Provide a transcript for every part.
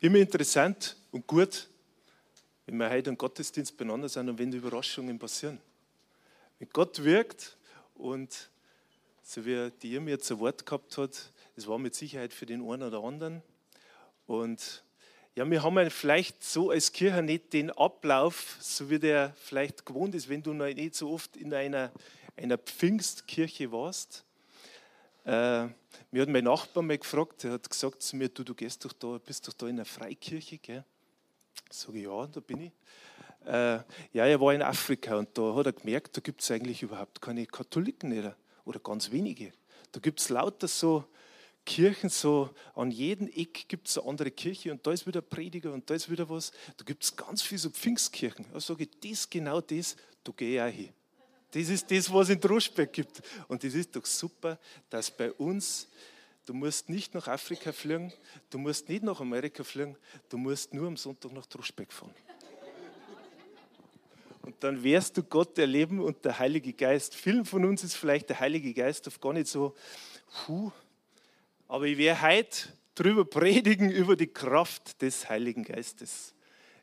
immer interessant und gut, wenn wir heute im Gottesdienst beieinander sind und wenn Überraschungen passieren. Wenn Gott wirkt und so wie die ihr mir zu Wort gehabt hat, es war mit Sicherheit für den einen oder anderen. Und ja, wir haben vielleicht so als Kirche nicht den Ablauf, so wie der vielleicht gewohnt ist, wenn du noch nicht so oft in einer, einer Pfingstkirche warst. Äh, mir hat mein Nachbar mal gefragt, er hat gesagt zu mir, du, du gehst doch da, bist doch da in einer Freikirche, gell? Sag ich, ja, da bin ich. Äh, ja, er war in Afrika und da hat er gemerkt, da gibt es eigentlich überhaupt keine Katholiken nicht, oder ganz wenige. Da gibt es lauter so Kirchen, so an jedem Eck gibt es eine andere Kirche und da ist wieder Prediger und da ist wieder was. Da gibt es ganz viele so Pfingstkirchen. Da sage ich, das, genau das, da gehe ich auch hin. Das ist das, was es in Droschbeck gibt. Und das ist doch super, dass bei uns, du musst nicht nach Afrika fliegen, du musst nicht nach Amerika fliegen, du musst nur am Sonntag nach Droschbeck fahren. Und dann wirst du Gott erleben und der Heilige Geist. Vielen von uns ist vielleicht der Heilige Geist oft gar nicht so, puh, aber ich werde heute darüber predigen, über die Kraft des Heiligen Geistes.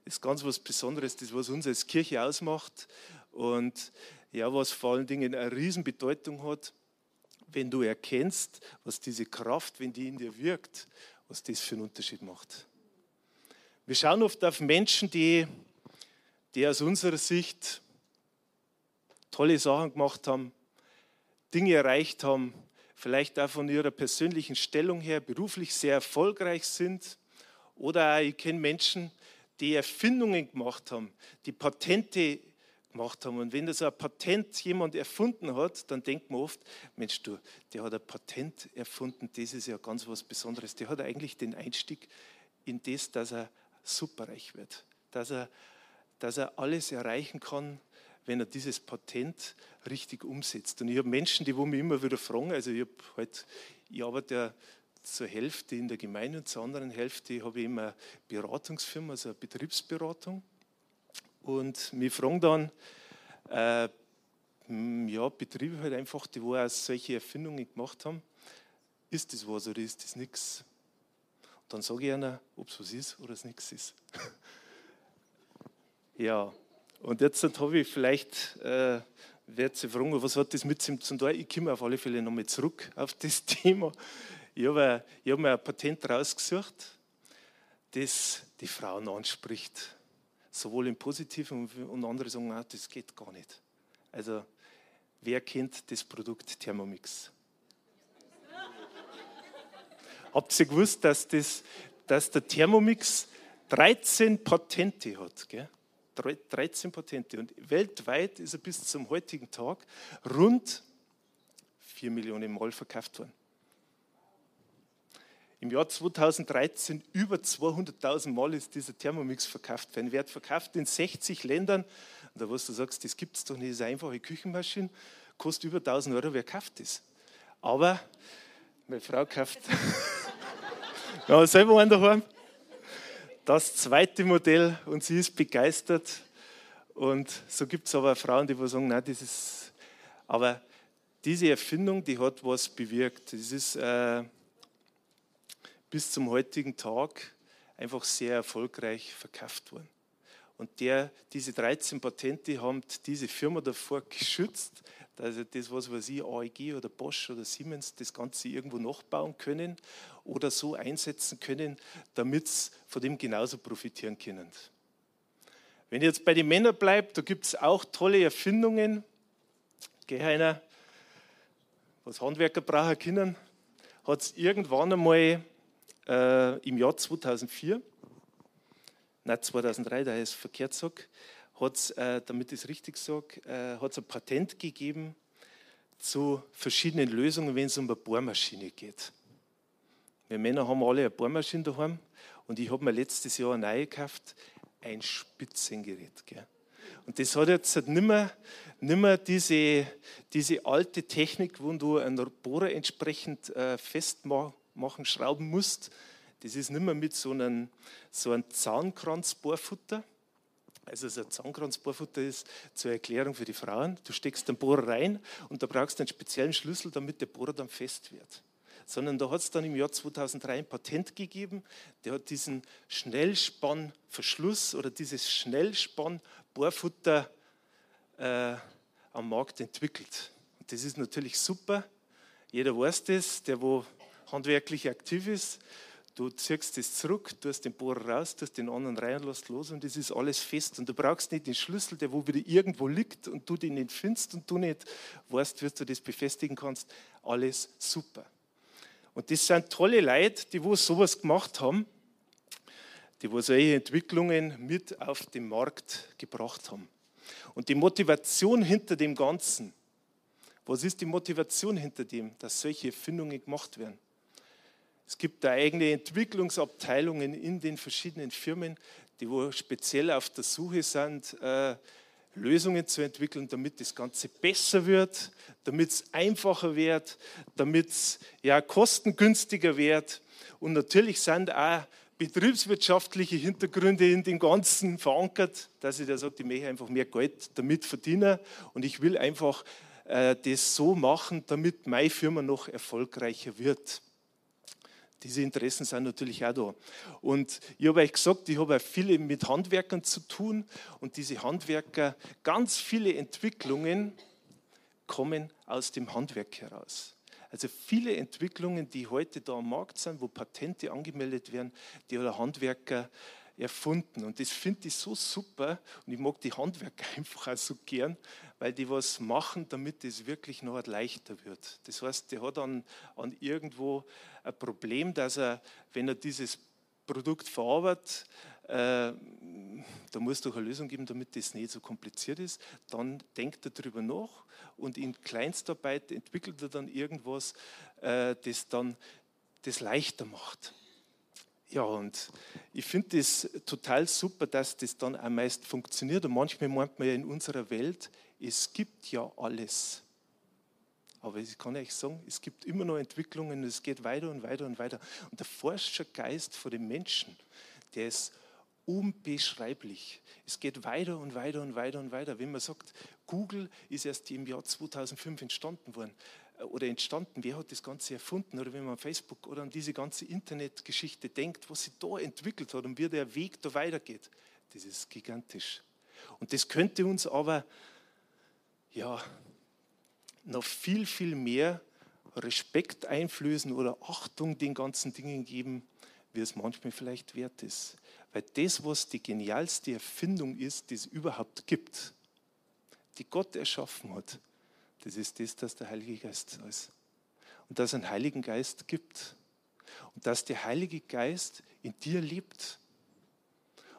Das ist ganz was Besonderes, das was uns als Kirche ausmacht. Und ja, was vor allen Dingen eine Riesenbedeutung hat, wenn du erkennst, was diese Kraft, wenn die in dir wirkt, was das für einen Unterschied macht. Wir schauen oft auf Menschen, die, die aus unserer Sicht tolle Sachen gemacht haben, Dinge erreicht haben, vielleicht auch von ihrer persönlichen Stellung her beruflich sehr erfolgreich sind. Oder ich kenne Menschen, die Erfindungen gemacht haben, die Patente gemacht haben. Und wenn das ein Patent jemand erfunden hat, dann denkt man oft, Mensch, du, der hat ein Patent erfunden, das ist ja ganz was Besonderes. Der hat eigentlich den Einstieg in das, dass er superreich wird, dass er, dass er alles erreichen kann, wenn er dieses Patent richtig umsetzt. Und ich habe Menschen, die mich immer wieder fragen, also ich, halt, ich arbeite ja zur Hälfte in der Gemeinde und zur anderen Hälfte habe ich immer eine Beratungsfirma, also eine Betriebsberatung. Und wir fragen dann, äh, ja, Betriebe halt einfach, die wo auch solche Erfindungen gemacht haben, ist das was oder ist das nichts? Dann sage ich ihnen, ob es was ist oder es nichts ist. ja, und jetzt habe ich vielleicht, äh, werde Sie fragen, was hat das mit ihm zu tun? Ich komme auf alle Fälle nochmal zurück auf das Thema. Ich habe, ich habe mir ein Patent rausgesucht, das die Frauen anspricht sowohl im Positiven und andere sagen, ah, das geht gar nicht. Also, wer kennt das Produkt Thermomix? Habt ihr gewusst, dass, das, dass der Thermomix 13 Patente hat? Gell? 13 Patente. Und weltweit ist er bis zum heutigen Tag rund 4 Millionen Mal verkauft worden im Jahr 2013 über 200.000 Mal ist dieser Thermomix verkauft worden. Wird verkauft in 60 Ländern. Und da, was du sagst, das gibt es doch nicht, eine einfache Küchenmaschine, kostet über 1000 Euro, wer kauft das? Aber meine Frau kauft, haben selber einen daheim, das zweite Modell und sie ist begeistert. Und so gibt es aber Frauen, die sagen, nein, das ist, aber diese Erfindung, die hat was bewirkt. Das ist, äh, bis zum heutigen Tag einfach sehr erfolgreich verkauft worden. Und der, diese 13 Patente haben diese Firma davor geschützt, dass das, was weiß ich, AEG oder Bosch oder Siemens, das Ganze irgendwo nachbauen können oder so einsetzen können, damit sie von dem genauso profitieren können. Wenn ich jetzt bei den Männern bleibe, da gibt es auch tolle Erfindungen. Geh einer, was Handwerker brauchen können, hat es irgendwann einmal äh, im Jahr 2004, nein 2003, da ist verkehrt gesagt, hat es, äh, damit ich es richtig sage, äh, hat es ein Patent gegeben zu verschiedenen Lösungen, wenn es um eine Bohrmaschine geht. Wir Männer haben alle eine Bohrmaschine daheim Und ich habe mir letztes Jahr neu gekauft, ein Spitzengerät. Gell? Und das hat jetzt nicht mehr, nicht mehr diese, diese alte Technik, wo du einen Bohrer entsprechend äh, festmachen, schrauben musst. Das ist nicht mehr mit so einem, so einem Zahnkranzbohrfutter. Also so ein Zahnkranzbohrfutter ist zur Erklärung für die Frauen. Du steckst den Bohrer rein und da brauchst du einen speziellen Schlüssel, damit der Bohrer dann fest wird sondern da hat es dann im Jahr 2003 ein Patent gegeben, der hat diesen Schnellspannverschluss oder dieses Schnellspann-Bohrfutter äh, am Markt entwickelt. Und das ist natürlich super. Jeder weiß das, der wo handwerklich aktiv ist. Du ziehst das zurück, tust den Bohrer raus, tust den anderen rein, lässt los und das ist alles fest. Und du brauchst nicht den Schlüssel, der wo wieder irgendwo liegt und du den nicht findest und du nicht weißt, wie du das befestigen kannst. Alles super. Und das sind tolle Leute, die wo sowas gemacht haben, die wo solche Entwicklungen mit auf den Markt gebracht haben. Und die Motivation hinter dem Ganzen, was ist die Motivation hinter dem, dass solche Erfindungen gemacht werden? Es gibt da eigene Entwicklungsabteilungen in den verschiedenen Firmen, die wo speziell auf der Suche sind, äh, Lösungen zu entwickeln, damit das Ganze besser wird, damit es einfacher wird, damit es ja, kostengünstiger wird. Und natürlich sind auch betriebswirtschaftliche Hintergründe in dem Ganzen verankert, dass ich da sage, ich möchte einfach mehr Geld damit verdienen und ich will einfach äh, das so machen, damit meine Firma noch erfolgreicher wird. Diese Interessen sind natürlich auch da. Und ich habe euch gesagt, ich habe viele mit Handwerkern zu tun und diese Handwerker, ganz viele Entwicklungen kommen aus dem Handwerk heraus. Also viele Entwicklungen, die heute da am Markt sind, wo Patente angemeldet werden, die hat der Handwerker erfunden. Und das finde ich so super und ich mag die Handwerker einfach auch so gern, weil die was machen, damit es wirklich noch leichter wird. Das heißt, der hat an, an irgendwo ein Problem, dass er, wenn er dieses Produkt verarbeitet, äh, da muss doch eine Lösung geben, damit das nicht so kompliziert ist. Dann denkt er darüber nach und in Kleinstarbeit entwickelt er dann irgendwas, äh, das dann das leichter macht. Ja, und ich finde das total super, dass das dann auch meist funktioniert. Und manchmal meint man ja in unserer Welt, es gibt ja alles. Aber ich kann euch sagen, es gibt immer noch Entwicklungen, es geht weiter und weiter und weiter. Und der Forschergeist vor dem Menschen, der ist unbeschreiblich. Es geht weiter und weiter und weiter und weiter. Wenn man sagt, Google ist erst im Jahr 2005 entstanden worden, oder entstanden, wer hat das Ganze erfunden, oder wenn man an Facebook oder an diese ganze Internetgeschichte denkt, was sich da entwickelt hat und wie der Weg da weitergeht, das ist gigantisch. Und das könnte uns aber ja, noch viel, viel mehr Respekt einflößen oder Achtung den ganzen Dingen geben, wie es manchmal vielleicht wert ist. Weil das, was die genialste Erfindung ist, die es überhaupt gibt, die Gott erschaffen hat, das ist das, dass der Heilige Geist ist. Und dass es einen Heiligen Geist gibt. Und dass der Heilige Geist in dir lebt.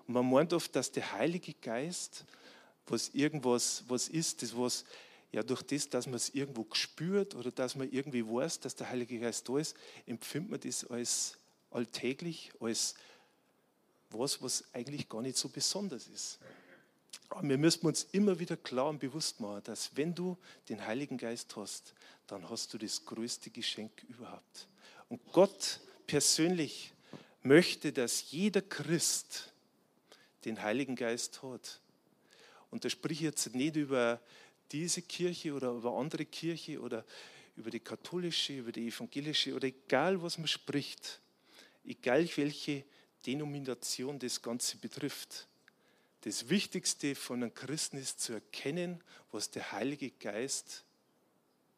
Und man meint oft, dass der Heilige Geist, was irgendwas was ist, das was, ja durch das, dass man es irgendwo spürt oder dass man irgendwie weiß, dass der Heilige Geist da ist, empfindet man das als alltäglich, als was, was eigentlich gar nicht so besonders ist. Aber wir müssen uns immer wieder klar und bewusst machen, dass wenn du den Heiligen Geist hast, dann hast du das größte Geschenk überhaupt. Und Gott persönlich möchte, dass jeder Christ den Heiligen Geist hat. Und da spreche ich jetzt nicht über diese Kirche oder über andere Kirche oder über die katholische, über die evangelische oder egal, was man spricht, egal welche Denomination das Ganze betrifft. Das Wichtigste von einem Christen ist zu erkennen, was der Heilige Geist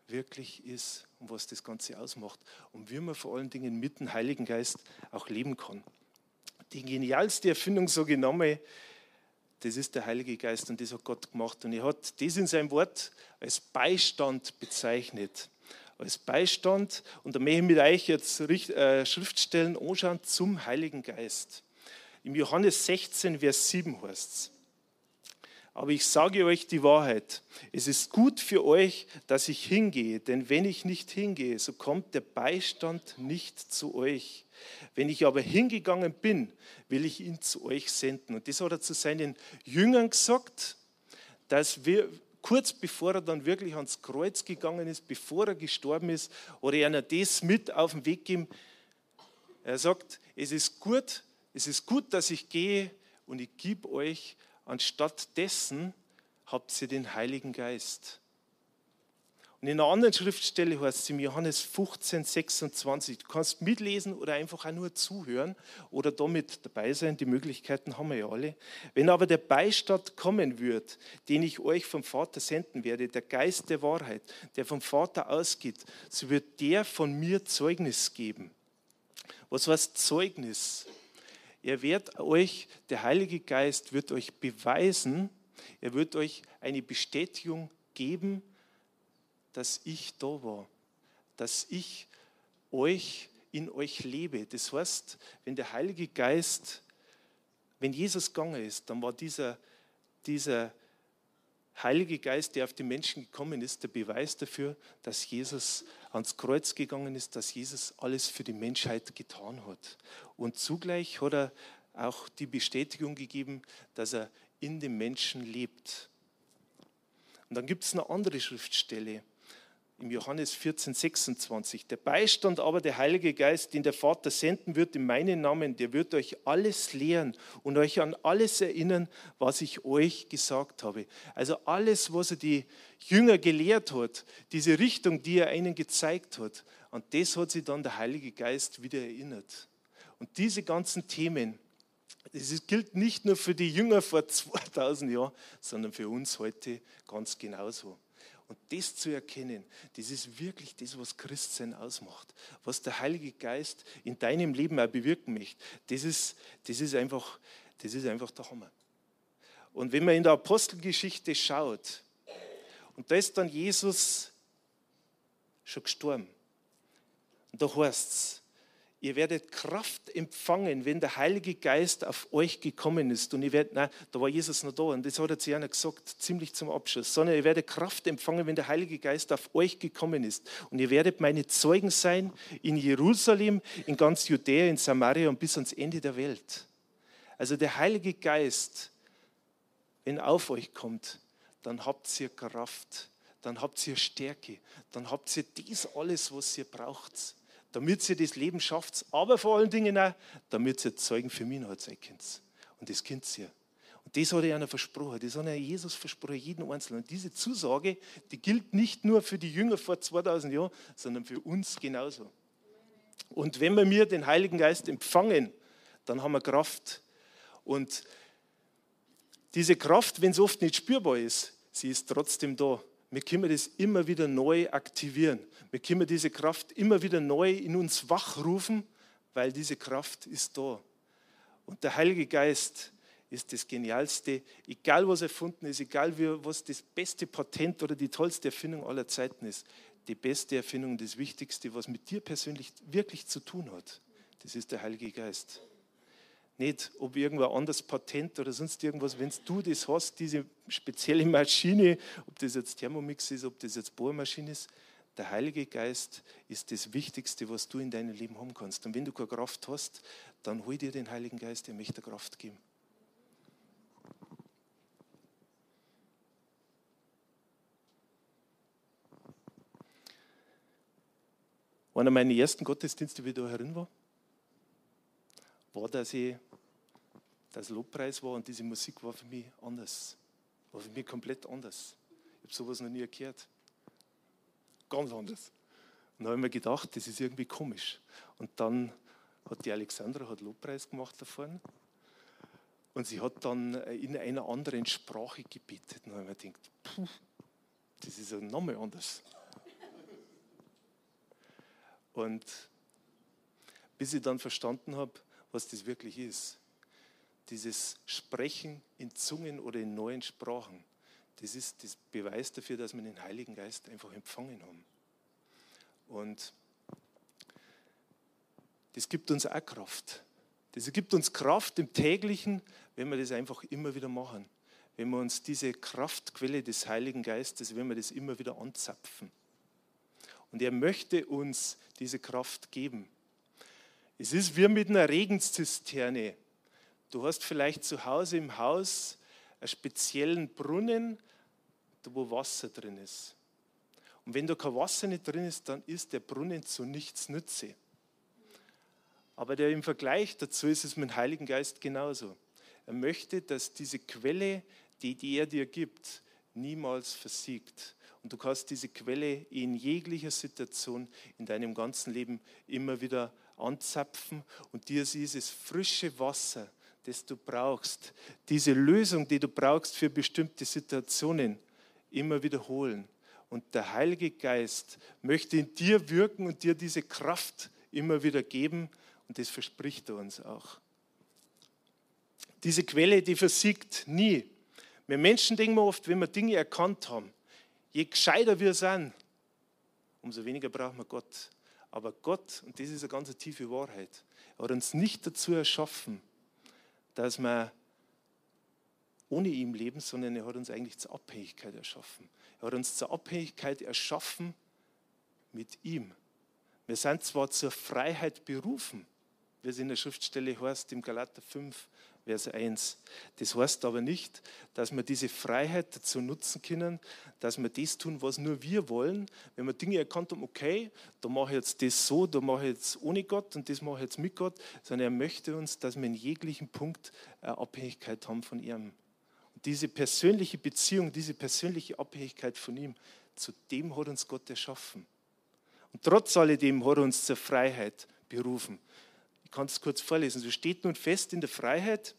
wirklich ist und was das Ganze ausmacht und wie man vor allen Dingen mit dem Heiligen Geist auch leben kann. Die genialste Erfindung, so genommen, das ist der Heilige Geist und das hat Gott gemacht. Und er hat das in seinem Wort als Beistand bezeichnet. Als Beistand, und da möchte ich mit euch jetzt äh, Schriftstellen anschauen zum Heiligen Geist. Im Johannes 16, Vers 7 heißt es, Aber ich sage euch die Wahrheit. Es ist gut für euch, dass ich hingehe, denn wenn ich nicht hingehe, so kommt der Beistand nicht zu euch. Wenn ich aber hingegangen bin, will ich ihn zu euch senden. Und das hat er zu seinen Jüngern gesagt, dass wir kurz bevor er dann wirklich ans Kreuz gegangen ist, bevor er gestorben ist, oder er das mit auf den Weg gegeben. Er sagt, es ist gut, es ist gut, dass ich gehe und ich gebe euch Anstatt dessen habt ihr den Heiligen Geist. Und in einer anderen Schriftstelle heißt es im Johannes 15, 26. Du kannst mitlesen oder einfach auch nur zuhören oder damit dabei sein. Die Möglichkeiten haben wir ja alle. Wenn aber der Beistand kommen wird, den ich euch vom Vater senden werde, der Geist der Wahrheit, der vom Vater ausgeht, so wird der von mir Zeugnis geben. Was heißt Zeugnis? Er wird euch, der Heilige Geist wird euch beweisen, er wird euch eine Bestätigung geben, dass ich da war, dass ich euch in euch lebe. Das heißt, wenn der Heilige Geist, wenn Jesus gegangen ist, dann war dieser, dieser Heilige Geist, der auf die Menschen gekommen ist, der Beweis dafür, dass Jesus ans Kreuz gegangen ist, dass Jesus alles für die Menschheit getan hat. Und zugleich hat er auch die Bestätigung gegeben, dass er in dem Menschen lebt. Und dann gibt es eine andere Schriftstelle im Johannes 14, 26. Der Beistand aber, der Heilige Geist, den der Vater senden wird in meinen Namen, der wird euch alles lehren und euch an alles erinnern, was ich euch gesagt habe. Also alles, was er die Jünger gelehrt hat, diese Richtung, die er ihnen gezeigt hat, an das hat sie dann der Heilige Geist wieder erinnert. Und diese ganzen Themen, das gilt nicht nur für die Jünger vor 2000 Jahren, sondern für uns heute ganz genauso. Und das zu erkennen, das ist wirklich das, was Christsein ausmacht, was der Heilige Geist in deinem Leben auch bewirken möchte. Das ist, das ist, einfach, das ist einfach der Hammer. Und wenn man in der Apostelgeschichte schaut, und da ist dann Jesus schon gestorben. Und da heißt es, ihr werdet Kraft empfangen, wenn der Heilige Geist auf euch gekommen ist. Und ihr werdet, nein, da war Jesus noch da und das hat er zu einer gesagt, ziemlich zum Abschluss, sondern ihr werdet Kraft empfangen, wenn der Heilige Geist auf euch gekommen ist. Und ihr werdet meine Zeugen sein in Jerusalem, in ganz Judäa, in Samaria und bis ans Ende der Welt. Also der Heilige Geist, wenn er auf euch kommt, dann habt ihr Kraft, dann habt ihr Stärke, dann habt ihr dies alles, was ihr braucht damit sie das Leben schafft, aber vor allen Dingen auch, damit sie Zeugen für mich hat sein könnt. Und das könnt ihr. Und das hat er einer versprochen, das hat er Jesus versprochen, jeden Einzelnen. Und diese Zusage, die gilt nicht nur für die Jünger vor 2000 Jahren, sondern für uns genauso. Und wenn wir mir den Heiligen Geist empfangen, dann haben wir Kraft. Und diese Kraft, wenn es oft nicht spürbar ist, sie ist trotzdem da wir können das immer wieder neu aktivieren. Wir können diese Kraft immer wieder neu in uns wachrufen, weil diese Kraft ist da. Und der Heilige Geist ist das Genialste, egal was erfunden ist, egal was das beste Patent oder die tollste Erfindung aller Zeiten ist. Die beste Erfindung, das Wichtigste, was mit dir persönlich wirklich zu tun hat, das ist der Heilige Geist. Nicht, ob irgendwo anders Patent oder sonst irgendwas, wenn du das hast, diese spezielle Maschine, ob das jetzt Thermomix ist, ob das jetzt Bohrmaschine ist, der Heilige Geist ist das Wichtigste, was du in deinem Leben haben kannst. Und wenn du keine Kraft hast, dann hol dir den Heiligen Geist, der möchte Kraft geben. Einer meiner ersten Gottesdienste, wie ich da herin war, war, dass ich das Lobpreis war und diese Musik war für mich anders. War für mich komplett anders. Ich habe sowas noch nie gehört. Ganz anders. Und da habe ich mir gedacht, das ist irgendwie komisch. Und dann hat die Alexandra hat Lobpreis gemacht da vorne. Und sie hat dann in einer anderen Sprache gebetet. Und da habe ich mir gedacht, puh, das ist ja nochmal anders. Und bis ich dann verstanden habe, was das wirklich ist dieses Sprechen in Zungen oder in neuen Sprachen, das ist das Beweis dafür, dass wir den Heiligen Geist einfach empfangen haben. Und das gibt uns auch Kraft. Das gibt uns Kraft im täglichen, wenn wir das einfach immer wieder machen. wenn wir uns diese Kraftquelle des Heiligen Geistes, wenn wir das immer wieder anzapfen. Und er möchte uns diese Kraft geben. Es ist wie mit einer Regenszisterne. Du hast vielleicht zu Hause im Haus einen speziellen Brunnen, wo Wasser drin ist. Und wenn da kein Wasser nicht drin ist, dann ist der Brunnen zu nichts Nütze. Aber der im Vergleich dazu ist es mit dem Heiligen Geist genauso. Er möchte, dass diese Quelle, die, die er dir gibt, niemals versiegt. Und du kannst diese Quelle in jeglicher Situation in deinem ganzen Leben immer wieder anzapfen. Und dir ist dieses frische Wasser, das du brauchst, diese Lösung, die du brauchst für bestimmte Situationen, immer wiederholen. Und der Heilige Geist möchte in dir wirken und dir diese Kraft immer wieder geben. Und das verspricht er uns auch. Diese Quelle, die versiegt nie. Wir Menschen denken oft, wenn wir Dinge erkannt haben, je gescheiter wir sind, umso weniger brauchen wir Gott. Aber Gott, und das ist eine ganz tiefe Wahrheit, hat uns nicht dazu erschaffen, dass wir ohne ihm leben, sondern er hat uns eigentlich zur Abhängigkeit erschaffen. Er hat uns zur Abhängigkeit erschaffen mit ihm. Wir sind zwar zur Freiheit berufen, wie es in der Schriftstelle heißt, im Galater 5, Vers 1. Das heißt aber nicht, dass wir diese Freiheit dazu nutzen können, dass wir das tun, was nur wir wollen. Wenn wir Dinge erkannt haben, okay, da mache ich jetzt das so, da mache ich jetzt ohne Gott und das mache ich jetzt mit Gott, sondern er möchte uns, dass wir in jeglichen Punkt eine Abhängigkeit haben von ihm. Und diese persönliche Beziehung, diese persönliche Abhängigkeit von ihm, zu dem hat uns Gott erschaffen. Und trotz alledem hat er uns zur Freiheit berufen. Ich kann es kurz vorlesen. So steht nun fest in der Freiheit,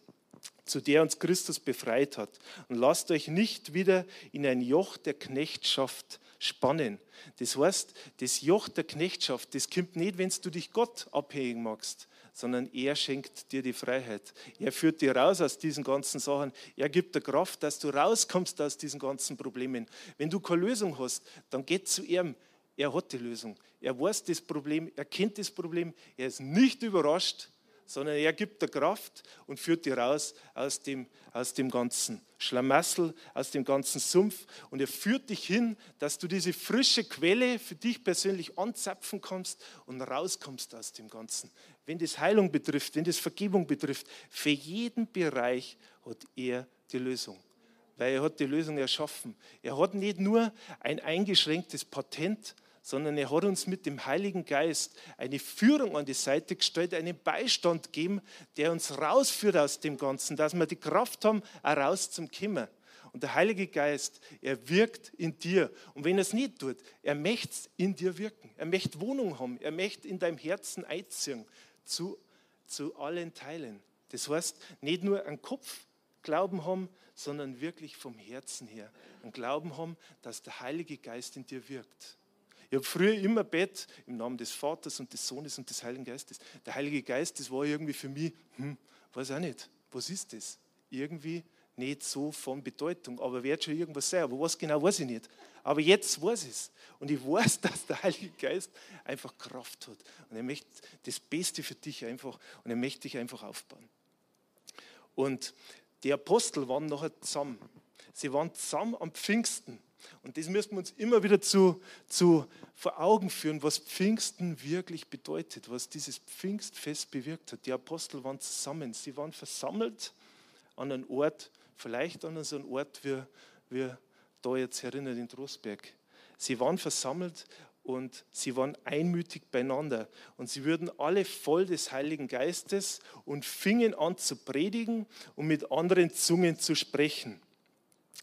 zu der uns Christus befreit hat. Und lasst euch nicht wieder in ein Joch der Knechtschaft spannen. Das heißt, das Joch der Knechtschaft, das kommt nicht, wenn du dich Gott abhängig machst, sondern er schenkt dir die Freiheit. Er führt dir raus aus diesen ganzen Sachen. Er gibt dir Kraft, dass du rauskommst aus diesen ganzen Problemen. Wenn du keine Lösung hast, dann geh zu ihm. Er hat die Lösung. Er weiß das Problem, er kennt das Problem, er ist nicht überrascht, sondern er gibt der Kraft und führt dich raus aus dem, aus dem ganzen Schlamassel, aus dem ganzen Sumpf. Und er führt dich hin, dass du diese frische Quelle für dich persönlich anzapfen kannst und rauskommst aus dem Ganzen. Wenn das Heilung betrifft, wenn das Vergebung betrifft, für jeden Bereich hat er die Lösung weil er hat die Lösung erschaffen. Er hat nicht nur ein eingeschränktes Patent, sondern er hat uns mit dem Heiligen Geist eine Führung an die Seite gestellt, einen Beistand gegeben, der uns rausführt aus dem Ganzen, dass wir die Kraft haben, auch raus zum Kimmer. Und der Heilige Geist, er wirkt in dir. Und wenn er es nicht tut, er möchte in dir wirken. Er möchte Wohnung haben. Er möchte in deinem Herzen einziehen zu, zu allen Teilen. Das heißt, nicht nur einen Kopf Glauben haben, sondern wirklich vom Herzen her. Einen Glauben haben, dass der Heilige Geist in dir wirkt. Ich habe früher immer Bett im Namen des Vaters und des Sohnes und des Heiligen Geistes. Der Heilige Geist, das war irgendwie für mich, hm, weiß auch nicht, was ist das? Irgendwie nicht so von Bedeutung, aber wird schon irgendwas sein. Aber was genau, weiß ich nicht. Aber jetzt weiß ich es. Und ich weiß, dass der Heilige Geist einfach Kraft hat. Und er möchte das Beste für dich einfach, und er möchte dich einfach aufbauen. Und die Apostel waren nachher zusammen. Sie waren zusammen am Pfingsten. Und das müssen wir uns immer wieder zu, zu vor Augen führen, was Pfingsten wirklich bedeutet, was dieses Pfingstfest bewirkt hat. Die Apostel waren zusammen, sie waren versammelt an einem Ort, vielleicht an so einem Ort wie, wie da jetzt erinnert in Trostberg. Sie waren versammelt und sie waren einmütig beieinander. Und sie wurden alle voll des Heiligen Geistes und fingen an zu predigen und mit anderen Zungen zu sprechen.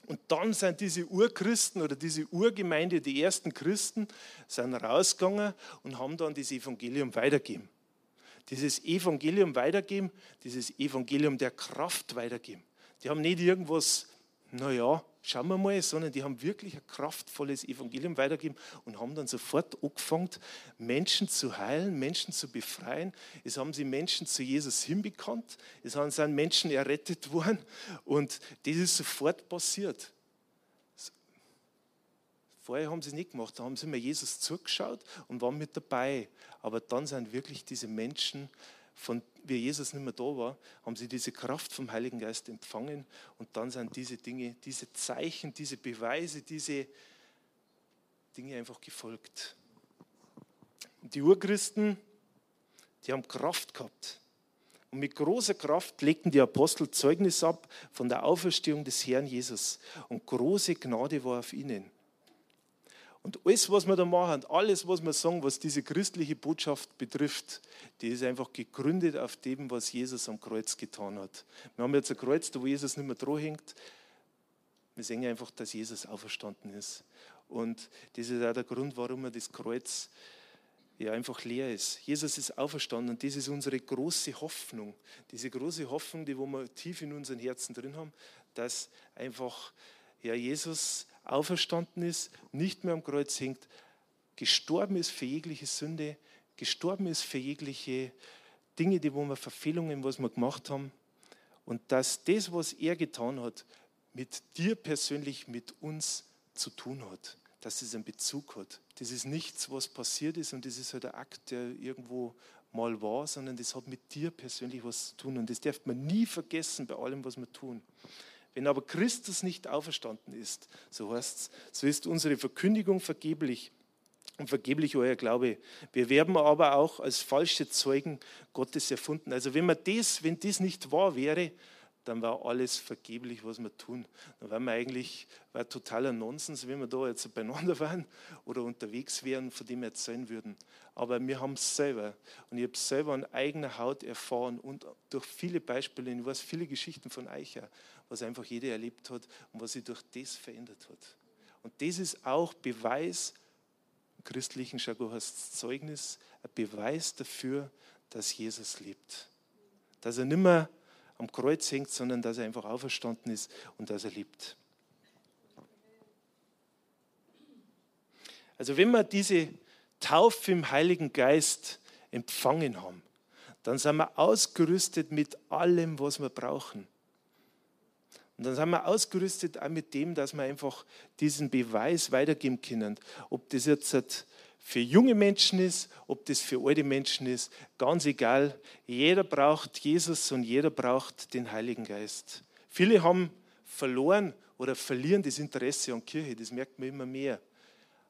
Und dann sind diese Urchristen oder diese Urgemeinde, die ersten Christen, sind rausgegangen und haben dann das Evangelium weitergegeben. Dieses Evangelium weitergeben, dieses Evangelium der Kraft weitergeben. Die haben nicht irgendwas, naja, schauen wir mal, sondern die haben wirklich ein kraftvolles Evangelium weitergegeben und haben dann sofort angefangen, Menschen zu heilen, Menschen zu befreien. Es haben sie Menschen zu Jesus hinbekannt, es sind Menschen errettet worden und das ist sofort passiert. Vorher haben sie es nicht gemacht, da haben sie mir Jesus zugeschaut und waren mit dabei. Aber dann sind wirklich diese Menschen von wie Jesus nicht mehr da war, haben sie diese Kraft vom Heiligen Geist empfangen und dann sind diese Dinge, diese Zeichen, diese Beweise, diese Dinge einfach gefolgt. Und die Urchristen, die haben Kraft gehabt. Und mit großer Kraft legten die Apostel Zeugnis ab von der Auferstehung des Herrn Jesus. Und große Gnade war auf ihnen. Und alles, was wir da machen, alles, was wir sagen, was diese christliche Botschaft betrifft, die ist einfach gegründet auf dem, was Jesus am Kreuz getan hat. Wir haben jetzt ein Kreuz, da wo Jesus nicht mehr dran hängt. Wir sehen einfach, dass Jesus auferstanden ist. Und das ist auch der Grund, warum wir das Kreuz ja einfach leer ist. Jesus ist auferstanden und das ist unsere große Hoffnung. Diese große Hoffnung, die wo wir tief in unseren Herzen drin haben, dass einfach ja, Jesus auferstanden ist, nicht mehr am Kreuz hängt, gestorben ist für jegliche Sünde, gestorben ist für jegliche Dinge, die wo wir Verfehlungen, was wir gemacht haben. Und dass das, was er getan hat, mit dir persönlich, mit uns zu tun hat dass es einen Bezug hat. Das ist nichts, was passiert ist und das ist halt ein Akt, der irgendwo mal war, sondern das hat mit dir persönlich was zu tun. Und das darf man nie vergessen bei allem, was wir tun. Wenn aber Christus nicht auferstanden ist, so heißt es, so ist unsere Verkündigung vergeblich und vergeblich euer Glaube. Wir werden aber auch als falsche Zeugen Gottes erfunden. Also wenn man das, wenn das nicht wahr wäre, dann war alles vergeblich, was wir tun. Dann wären wir eigentlich war totaler Nonsens, wenn wir da jetzt beieinander waren oder unterwegs wären, von dem wir erzählen würden. Aber wir haben es selber und ich habe es selber an eigener Haut erfahren und durch viele Beispiele, ich weiß viele Geschichten von Eicher, was einfach jeder erlebt hat und was sich durch das verändert hat. Und das ist auch Beweis, im christlichen Jargon heißt Zeugnis, ein Beweis dafür, dass Jesus lebt. Dass er nicht mehr am Kreuz hängt, sondern dass er einfach auferstanden ist und dass er liebt. Also wenn wir diese Taufe im Heiligen Geist empfangen haben, dann sind wir ausgerüstet mit allem, was wir brauchen. Und dann sind wir ausgerüstet auch mit dem, dass wir einfach diesen Beweis weitergeben können. Ob das jetzt für junge Menschen ist, ob das für alte Menschen ist, ganz egal. Jeder braucht Jesus und jeder braucht den Heiligen Geist. Viele haben verloren oder verlieren das Interesse an Kirche, das merkt man immer mehr.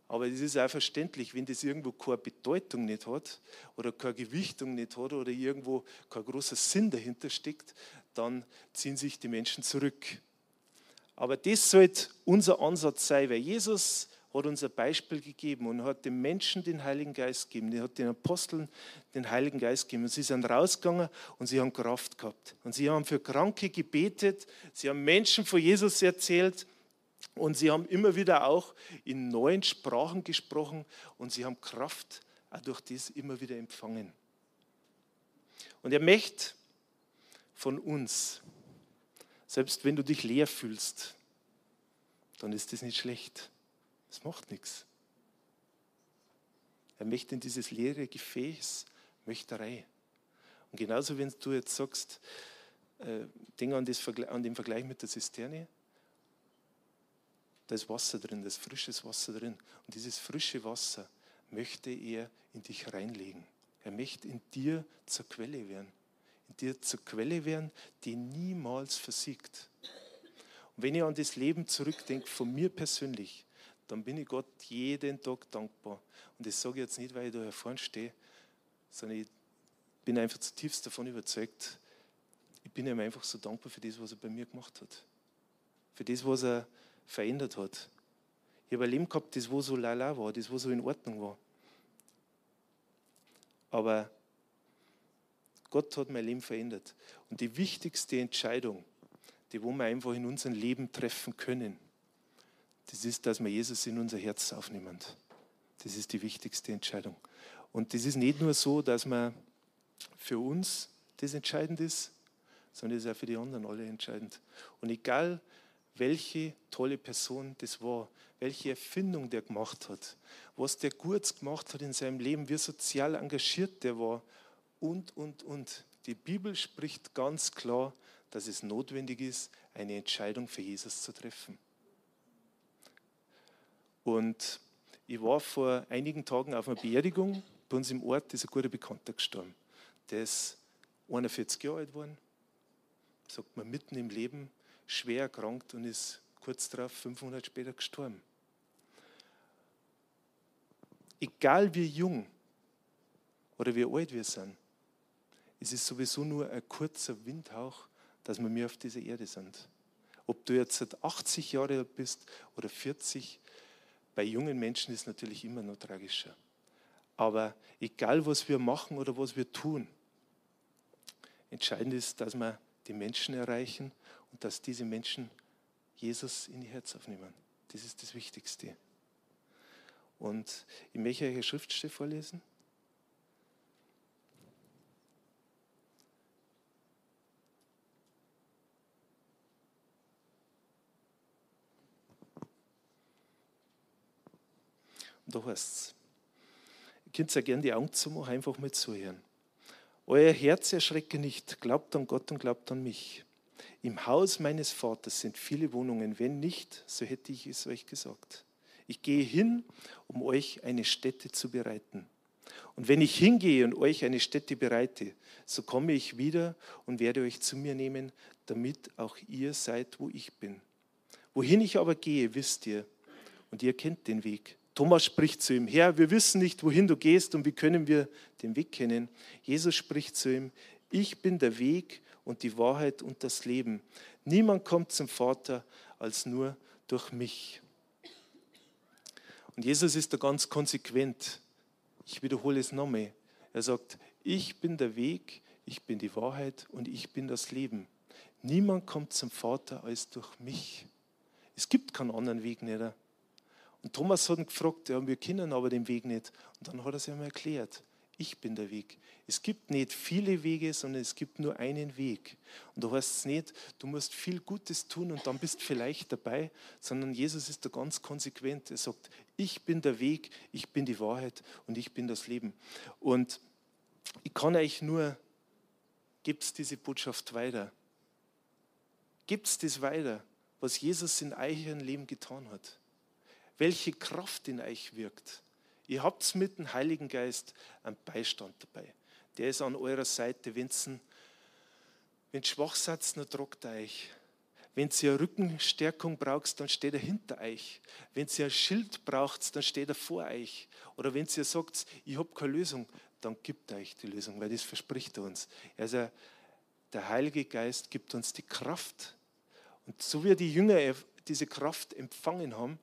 Aber das ist auch verständlich, wenn das irgendwo keine Bedeutung nicht hat oder keine Gewichtung nicht hat oder irgendwo kein großer Sinn dahinter steckt, dann ziehen sich die Menschen zurück. Aber das sollte unser Ansatz sein, weil Jesus hat uns ein Beispiel gegeben und hat den Menschen den Heiligen Geist gegeben. Er hat den Aposteln den Heiligen Geist gegeben. Und sie sind rausgegangen und sie haben Kraft gehabt. Und sie haben für Kranke gebetet, sie haben Menschen von Jesus erzählt und sie haben immer wieder auch in neuen Sprachen gesprochen und sie haben Kraft auch durch das immer wieder empfangen. Und er möchte von uns, selbst wenn du dich leer fühlst, dann ist das nicht schlecht. Das macht nichts. Er möchte in dieses leere Gefäß Möchterei. Und genauso, wenn du jetzt sagst, äh, denk an, das, an den Vergleich mit der Zisterne, da ist Wasser drin, da ist frisches Wasser drin. Und dieses frische Wasser möchte er in dich reinlegen. Er möchte in dir zur Quelle werden. In dir zur Quelle werden, die niemals versiegt. Und wenn ich an das Leben zurückdenke, von mir persönlich, dann bin ich Gott jeden Tag dankbar. Und das sage ich jetzt nicht, weil ich da hier vorne stehe, sondern ich bin einfach zutiefst davon überzeugt, ich bin ihm einfach so dankbar für das, was er bei mir gemacht hat. Für das, was er verändert hat. Ich habe ein Leben gehabt, das wo so lala war, das wo so in Ordnung war. Aber Gott hat mein Leben verändert. Und die wichtigste Entscheidung, die wo wir einfach in unserem Leben treffen können, das ist, dass wir Jesus in unser Herz aufnehmen. Das ist die wichtigste Entscheidung. Und das ist nicht nur so, dass man für uns das entscheidend ist, sondern es ist auch für die anderen alle entscheidend. Und egal, welche tolle Person das war, welche Erfindung der gemacht hat, was der Gurz gemacht hat in seinem Leben, wie sozial engagiert der war und, und, und. Die Bibel spricht ganz klar, dass es notwendig ist, eine Entscheidung für Jesus zu treffen. Und ich war vor einigen Tagen auf einer Beerdigung. Bei uns im Ort ist ein guter Bekannter gestorben. Der ist 41 Jahre alt geworden, sagt man mitten im Leben, schwer erkrankt und ist kurz darauf, 500 später gestorben. Egal wie jung oder wie alt wir sind, es ist sowieso nur ein kurzer Windhauch, dass wir mir auf dieser Erde sind. Ob du jetzt seit 80 Jahre alt bist oder 40, bei jungen Menschen ist es natürlich immer noch tragischer. Aber egal, was wir machen oder was wir tun, entscheidend ist, dass wir die Menschen erreichen und dass diese Menschen Jesus in ihr Herz aufnehmen. Das ist das Wichtigste. Und euch eine Schriftstelle vorlesen. Und da heißt es, ihr könnt ja gerne die Augen zumachen, einfach mal zuhören. Euer Herz erschrecke nicht, glaubt an Gott und glaubt an mich. Im Haus meines Vaters sind viele Wohnungen, wenn nicht, so hätte ich es euch gesagt. Ich gehe hin, um euch eine Stätte zu bereiten. Und wenn ich hingehe und euch eine Stätte bereite, so komme ich wieder und werde euch zu mir nehmen, damit auch ihr seid, wo ich bin. Wohin ich aber gehe, wisst ihr, und ihr kennt den Weg. Thomas spricht zu ihm, Herr, wir wissen nicht, wohin du gehst und wie können wir den Weg kennen. Jesus spricht zu ihm, ich bin der Weg und die Wahrheit und das Leben. Niemand kommt zum Vater als nur durch mich. Und Jesus ist da ganz konsequent. Ich wiederhole es nochmal. Er sagt, ich bin der Weg, ich bin die Wahrheit und ich bin das Leben. Niemand kommt zum Vater als durch mich. Es gibt keinen anderen Weg nicht. Und Thomas hat ihn gefragt, ja, wir kennen aber den Weg nicht. Und dann hat er es ihm erklärt. Ich bin der Weg. Es gibt nicht viele Wege, sondern es gibt nur einen Weg. Und da heißt es nicht, du musst viel Gutes tun und dann bist vielleicht dabei, sondern Jesus ist da ganz konsequent. Er sagt, ich bin der Weg, ich bin die Wahrheit und ich bin das Leben. Und ich kann euch nur, gibt diese Botschaft weiter. Gibt es das weiter, was Jesus in eurem Leben getan hat welche Kraft in euch wirkt. Ihr habt mit dem Heiligen Geist einen Beistand dabei. Der ist an eurer Seite. Wenn ihr schwach seid, dann tragt er euch. Wenn ihr Rückenstärkung braucht, dann steht er hinter euch. Wenn ihr ein Schild braucht, dann steht er vor euch. Oder wenn ihr sagt, ich habe keine Lösung, dann gibt er euch die Lösung, weil das verspricht er uns. Also der Heilige Geist gibt uns die Kraft. Und so wie die Jünger diese Kraft empfangen haben,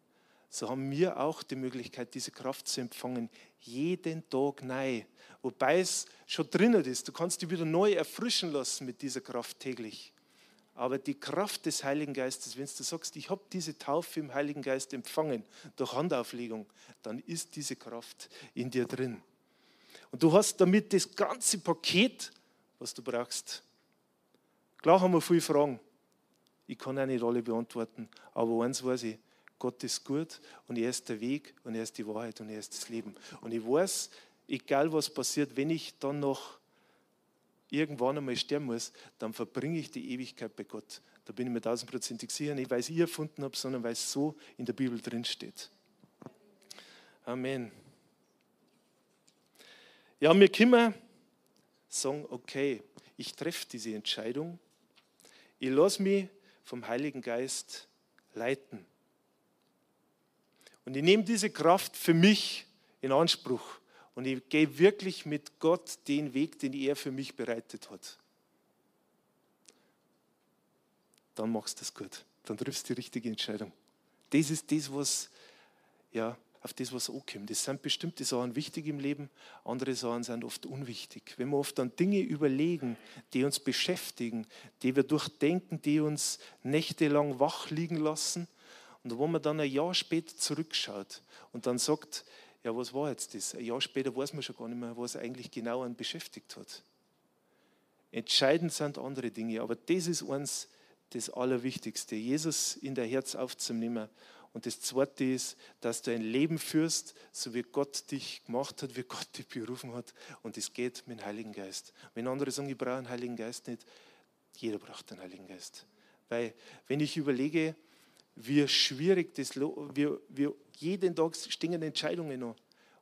so haben wir auch die Möglichkeit, diese Kraft zu empfangen, jeden Tag neu. Wobei es schon drinnen ist. Du kannst dich wieder neu erfrischen lassen mit dieser Kraft täglich. Aber die Kraft des Heiligen Geistes, wenn du sagst, ich habe diese Taufe im Heiligen Geist empfangen durch Handauflegung, dann ist diese Kraft in dir drin. Und du hast damit das ganze Paket, was du brauchst. Klar haben wir viele Fragen. Ich kann eine Rolle beantworten, aber eins weiß ich, Gott ist gut und er ist der Weg und er ist die Wahrheit und er ist das Leben. Und ich weiß, egal was passiert, wenn ich dann noch irgendwann einmal sterben muss, dann verbringe ich die Ewigkeit bei Gott. Da bin ich mir tausendprozentig sicher, nicht weil ich es erfunden habe, sondern weil es so in der Bibel drin steht. Amen. Ja, wir können sagen, okay, ich treffe diese Entscheidung. Ich lasse mich vom Heiligen Geist leiten. Und ich nehme diese Kraft für mich in Anspruch und ich gehe wirklich mit Gott den Weg, den er für mich bereitet hat. Dann machst du das gut. Dann triffst du die richtige Entscheidung. Das ist das, was, ja, auf das, was ankommt. Das sind bestimmte Sachen wichtig im Leben, andere Sachen sind oft unwichtig. Wenn wir oft an Dinge überlegen, die uns beschäftigen, die wir durchdenken, die uns nächtelang wach liegen lassen, und wo man dann ein Jahr später zurückschaut und dann sagt, ja, was war jetzt das? Ein Jahr später weiß man schon gar nicht mehr, was eigentlich genau einen beschäftigt hat. Entscheidend sind andere Dinge, aber das ist eins das Allerwichtigste, Jesus in der Herz aufzunehmen. Und das Zweite ist, dass du ein Leben führst, so wie Gott dich gemacht hat, wie Gott dich berufen hat. Und es geht mit dem Heiligen Geist. Wenn andere sagen, ich brauche einen Heiligen Geist nicht, jeder braucht einen Heiligen Geist. Weil, wenn ich überlege, wie schwierig das, wie, wie jeden Tag stehen Entscheidungen an.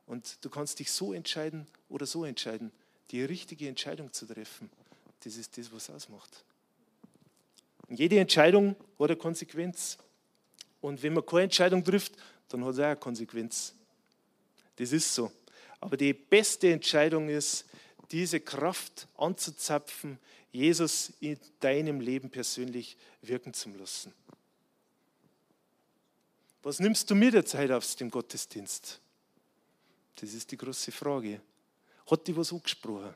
Und du kannst dich so entscheiden oder so entscheiden. Die richtige Entscheidung zu treffen, Das ist das, was ausmacht. Und jede Entscheidung hat eine Konsequenz. Und wenn man keine Entscheidung trifft, dann hat es auch eine Konsequenz. Das ist so. Aber die beste Entscheidung ist, diese Kraft anzuzapfen, Jesus in deinem Leben persönlich wirken zu lassen. Was nimmst du mit der Zeit aus dem Gottesdienst? Das ist die große Frage. Hat die was angesprochen?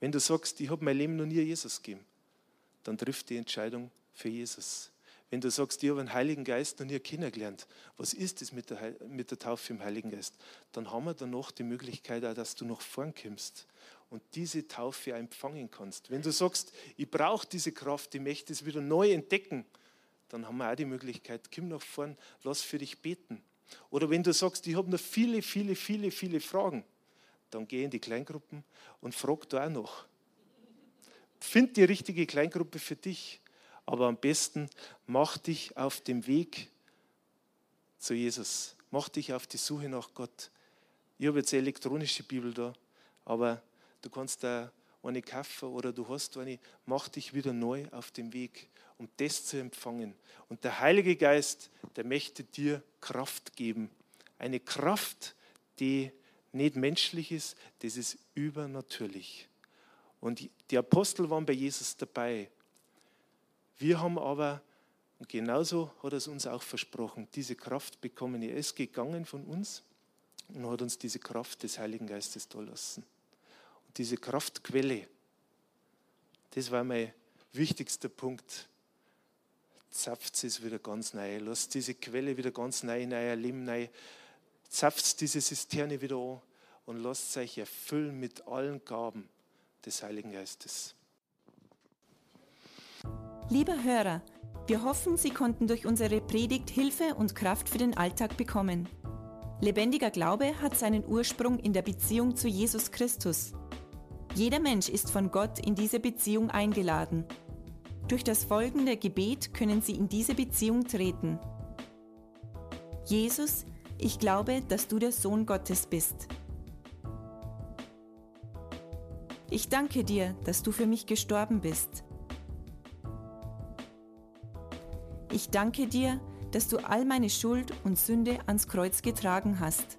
Wenn du sagst, ich habe mein Leben noch nie Jesus gegeben, dann trifft die Entscheidung für Jesus. Wenn du sagst, ich habe den Heiligen Geist noch nie kennengelernt, was ist das mit der, mit der Taufe im Heiligen Geist? Dann haben wir danach die Möglichkeit, auch, dass du nach vorn kommst und diese Taufe empfangen kannst. Wenn du sagst, ich brauche diese Kraft, ich möchte es wieder neu entdecken, dann haben wir auch die Möglichkeit, komm nach vorn, lass für dich beten. Oder wenn du sagst, ich habe noch viele, viele, viele, viele Fragen, dann geh in die Kleingruppen und frag da auch noch. Find die richtige Kleingruppe für dich. Aber am besten mach dich auf dem Weg zu Jesus. Mach dich auf die Suche nach Gott. Ich habe jetzt eine elektronische Bibel da, aber du kannst da eine kaufen oder du hast eine. Mach dich wieder neu auf dem Weg, um das zu empfangen. Und der Heilige Geist, der möchte dir Kraft geben. Eine Kraft, die nicht menschlich ist, das ist übernatürlich. Und die Apostel waren bei Jesus dabei. Wir haben aber, und genauso hat er es uns auch versprochen, diese Kraft bekommen. Er ist gegangen von uns und hat uns diese Kraft des Heiligen Geistes da lassen. Und diese Kraftquelle, das war mein wichtigster Punkt. Zapft es wieder ganz neu. Lasst diese Quelle wieder ganz neu in euer Leben neu. Zapft diese Zisterne wieder an und lasst euch erfüllen mit allen Gaben des Heiligen Geistes. Lieber Hörer, wir hoffen, Sie konnten durch unsere Predigt Hilfe und Kraft für den Alltag bekommen. Lebendiger Glaube hat seinen Ursprung in der Beziehung zu Jesus Christus. Jeder Mensch ist von Gott in diese Beziehung eingeladen. Durch das folgende Gebet können Sie in diese Beziehung treten. Jesus, ich glaube, dass du der Sohn Gottes bist. Ich danke dir, dass du für mich gestorben bist. Ich danke dir, dass du all meine Schuld und Sünde ans Kreuz getragen hast.